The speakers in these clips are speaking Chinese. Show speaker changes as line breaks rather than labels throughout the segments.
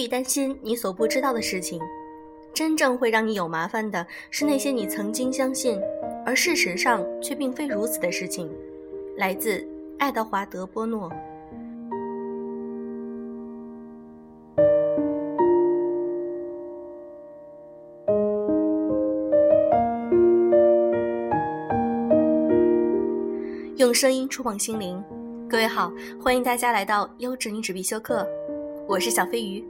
不必担心你所不知道的事情，真正会让你有麻烦的是那些你曾经相信，而事实上却并非如此的事情。来自爱德华·德波诺。用声音触碰心灵，各位好，欢迎大家来到优质女纸必修课，我是小飞鱼。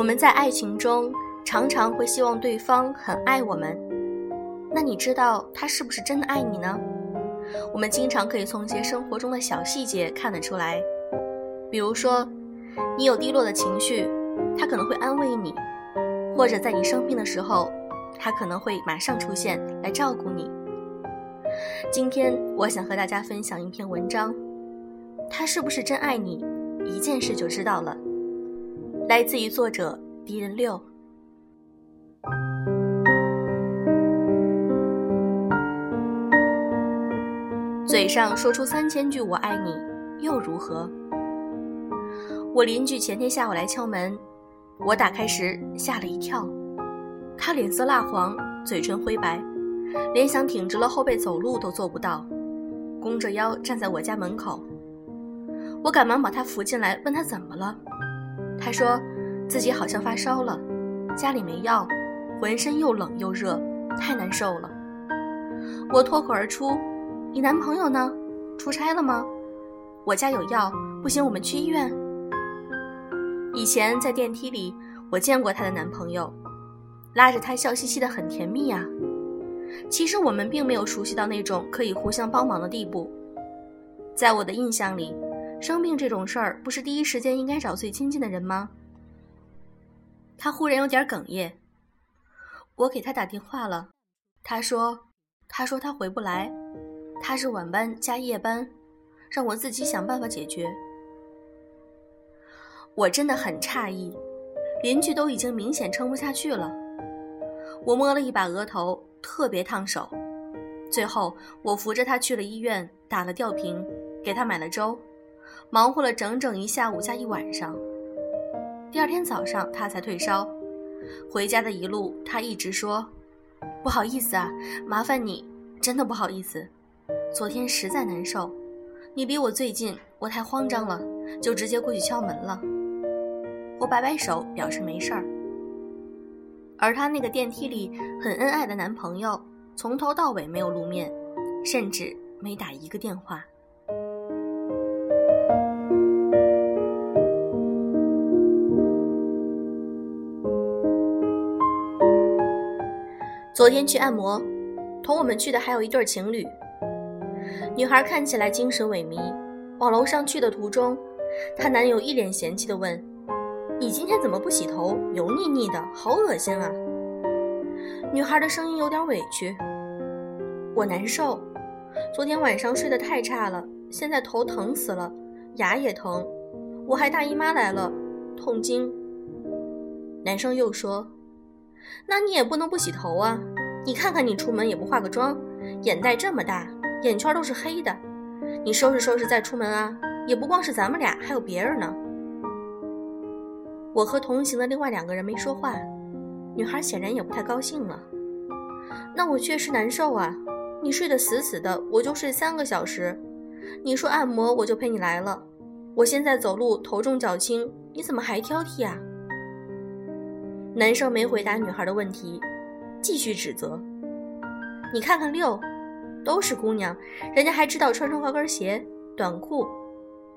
我们在爱情中常常会希望对方很爱我们，那你知道他是不是真的爱你呢？我们经常可以从一些生活中的小细节看得出来，比如说，你有低落的情绪，他可能会安慰你。或者在你生病的时候，他可能会马上出现来照顾你。今天我想和大家分享一篇文章，他是不是真爱你，一件事就知道了。来自于作者敌人六。嘴上说出三千句我爱你，又如何？我邻居前天下午来敲门。我打开时吓了一跳，他脸色蜡黄，嘴唇灰白，连想挺直了后背走路都做不到，弓着腰站在我家门口。我赶忙把他扶进来，问他怎么了。他说自己好像发烧了，家里没药，浑身又冷又热，太难受了。我脱口而出：“你男朋友呢？出差了吗？我家有药，不行，我们去医院。”以前在电梯里，我见过她的男朋友，拉着她笑嘻嘻的，很甜蜜呀。其实我们并没有熟悉到那种可以互相帮忙的地步。在我的印象里，生病这种事儿，不是第一时间应该找最亲近的人吗？他忽然有点哽咽。我给他打电话了，他说，他说他回不来，他是晚班加夜班，让我自己想办法解决。我真的很诧异，邻居都已经明显撑不下去了。我摸了一把额头，特别烫手。最后，我扶着他去了医院，打了吊瓶，给他买了粥，忙活了整整一下午加一晚上。第二天早上，他才退烧。回家的一路，他一直说：“不好意思啊，麻烦你，真的不好意思。昨天实在难受，你离我最近，我太慌张了，就直接过去敲门了。”我摆摆手，表示没事儿。而她那个电梯里很恩爱的男朋友，从头到尾没有露面，甚至没打一个电话。昨天去按摩，同我们去的还有一对情侣。女孩看起来精神萎靡，往楼上去的途中，她男友一脸嫌弃地问。你今天怎么不洗头？油腻腻的，好恶心啊！女孩的声音有点委屈。我难受，昨天晚上睡得太差了，现在头疼死了，牙也疼，我还大姨妈来了，痛经。男生又说：“那你也不能不洗头啊！你看看你出门也不化个妆，眼袋这么大，眼圈都是黑的，你收拾收拾再出门啊！也不光是咱们俩，还有别人呢。”我和同行的另外两个人没说话，女孩显然也不太高兴了。那我确实难受啊！你睡得死死的，我就睡三个小时。你说按摩，我就陪你来了。我现在走路头重脚轻，你怎么还挑剔啊？男生没回答女孩的问题，继续指责：“你看看六，都是姑娘，人家还知道穿双高跟鞋、短裤。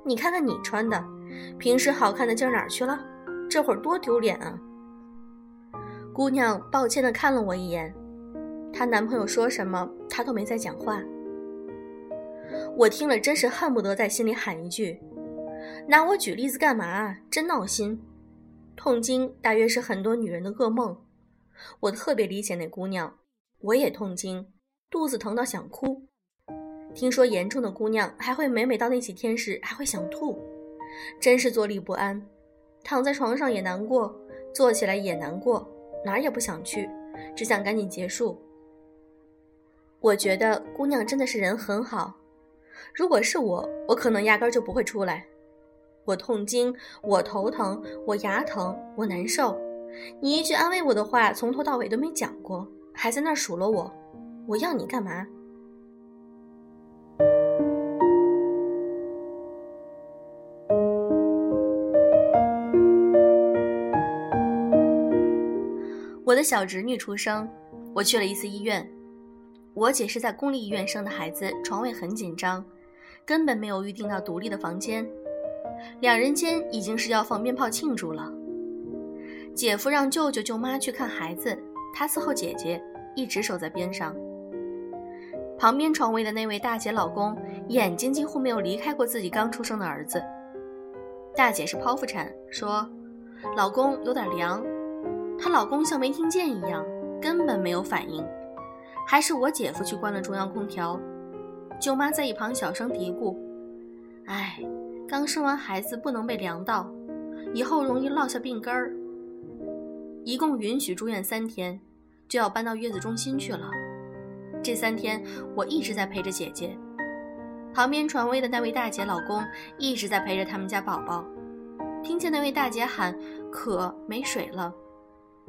你看看你穿的，平时好看的劲儿哪去了？”这会儿多丢脸啊！姑娘抱歉地看了我一眼，她男朋友说什么，她都没再讲话。我听了真是恨不得在心里喊一句：“拿我举例子干嘛？真闹心！”痛经大约是很多女人的噩梦，我特别理解那姑娘，我也痛经，肚子疼到想哭。听说严重的姑娘还会每每到那几天时还会想吐，真是坐立不安。躺在床上也难过，坐起来也难过，哪儿也不想去，只想赶紧结束。我觉得姑娘真的是人很好。如果是我，我可能压根就不会出来。我痛经，我头疼，我牙疼，我难受。你一句安慰我的话，从头到尾都没讲过，还在那儿数落我。我要你干嘛？我的小侄女出生，我去了一次医院。我姐是在公立医院生的孩子，床位很紧张，根本没有预定到独立的房间。两人间已经是要放鞭炮庆祝了。姐夫让舅舅舅妈去看孩子，他伺候姐姐，一直守在边上。旁边床位的那位大姐老公，眼睛几乎没有离开过自己刚出生的儿子。大姐是剖腹产，说老公有点凉，她老公像没听见一样，根本没有反应。还是我姐夫去关了中央空调。舅妈在一旁小声嘀咕：“哎。”刚生完孩子不能被凉到，以后容易落下病根儿。一共允许住院三天，就要搬到月子中心去了。这三天我一直在陪着姐姐，旁边床位的那位大姐老公一直在陪着他们家宝宝。听见那位大姐喊渴没水了，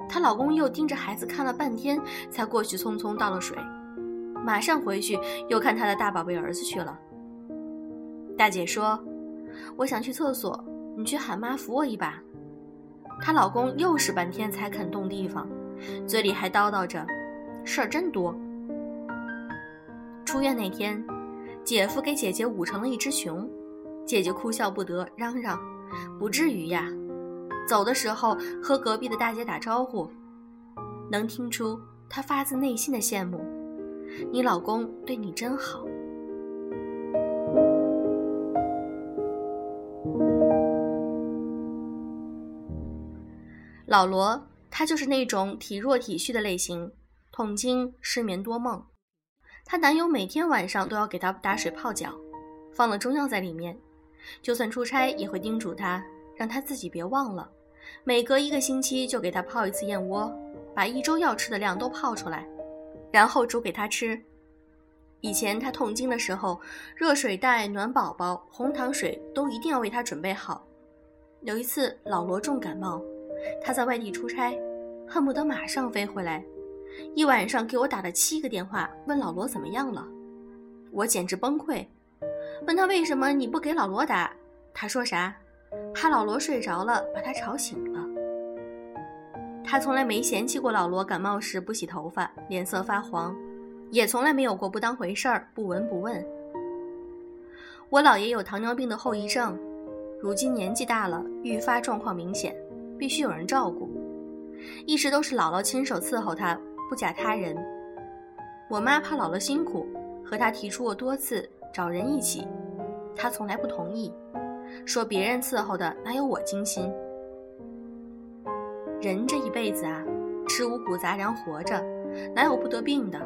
她老公又盯着孩子看了半天，才过去匆匆倒了水，马上回去又看他的大宝贝儿子去了。大姐说。我想去厕所，你去喊妈扶我一把。她老公又是半天才肯动地方，嘴里还叨叨着：“事儿真多。”出院那天，姐夫给姐姐捂成了一只熊，姐姐哭笑不得，嚷嚷：“不至于呀！”走的时候和隔壁的大姐打招呼，能听出她发自内心的羡慕：“你老公对你真好。”老罗，他就是那种体弱体虚的类型，痛经、失眠多梦。她男友每天晚上都要给她打水泡脚，放了中药在里面。就算出差，也会叮嘱她，让她自己别忘了，每隔一个星期就给她泡一次燕窝，把一周要吃的量都泡出来，然后煮给她吃。以前她痛经的时候，热水袋、暖宝宝、红糖水都一定要为她准备好。有一次，老罗重感冒。他在外地出差，恨不得马上飞回来，一晚上给我打了七个电话，问老罗怎么样了。我简直崩溃，问他为什么你不给老罗打？他说啥？怕老罗睡着了把他吵醒了。他从来没嫌弃过老罗感冒时不洗头发，脸色发黄，也从来没有过不当回事儿、不闻不问。我姥爷有糖尿病的后遗症，如今年纪大了，愈发状况明显。必须有人照顾，一直都是姥姥亲手伺候他，不假他人。我妈怕姥姥辛苦，和他提出过多次找人一起，他从来不同意，说别人伺候的哪有我精心。人这一辈子啊，吃五谷杂粮活着，哪有不得病的？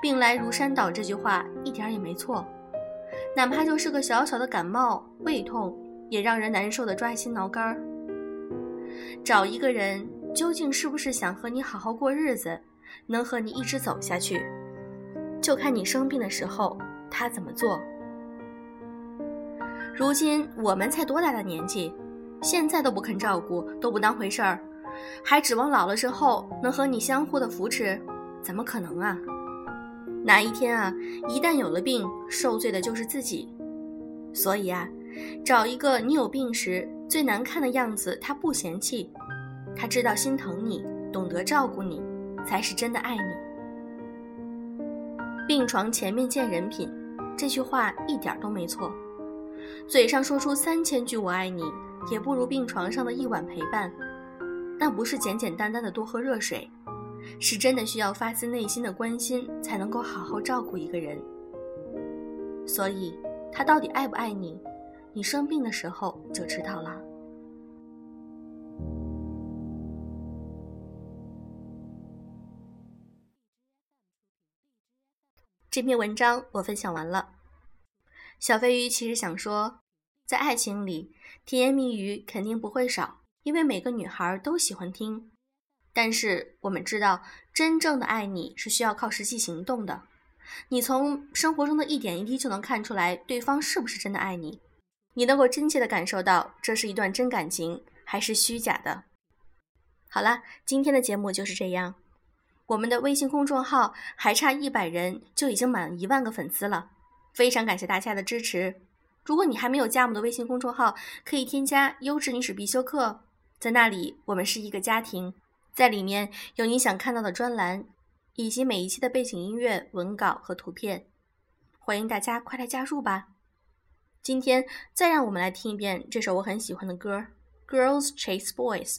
病来如山倒这句话一点也没错，哪怕就是个小小的感冒、胃痛，也让人难受的抓心挠肝儿。找一个人，究竟是不是想和你好好过日子，能和你一直走下去，就看你生病的时候他怎么做。如今我们才多大的年纪，现在都不肯照顾，都不当回事儿，还指望老了之后能和你相互的扶持，怎么可能啊？哪一天啊，一旦有了病，受罪的就是自己。所以啊，找一个你有病时。最难看的样子，他不嫌弃，他知道心疼你，懂得照顾你，才是真的爱你。病床前面见人品，这句话一点都没错。嘴上说出三千句我爱你，也不如病床上的一碗陪伴。那不是简简单单的多喝热水，是真的需要发自内心的关心，才能够好好照顾一个人。所以，他到底爱不爱你？你生病的时候就知道了。这篇文章我分享完了。小飞鱼其实想说，在爱情里，甜言蜜语肯定不会少，因为每个女孩都喜欢听。但是我们知道，真正的爱你是需要靠实际行动的。你从生活中的一点一滴就能看出来对方是不是真的爱你，你能够真切的感受到这是一段真感情还是虚假的。好了，今天的节目就是这样。我们的微信公众号还差一百人就已经满一万个粉丝了，非常感谢大家的支持。如果你还没有加我们的微信公众号，可以添加“优质女史必修课”，在那里我们是一个家庭，在里面有你想看到的专栏，以及每一期的背景音乐、文稿和图片，欢迎大家快来加入吧。今天再让我们来听一遍这首我很喜欢的歌，《Girls Chase Boys》。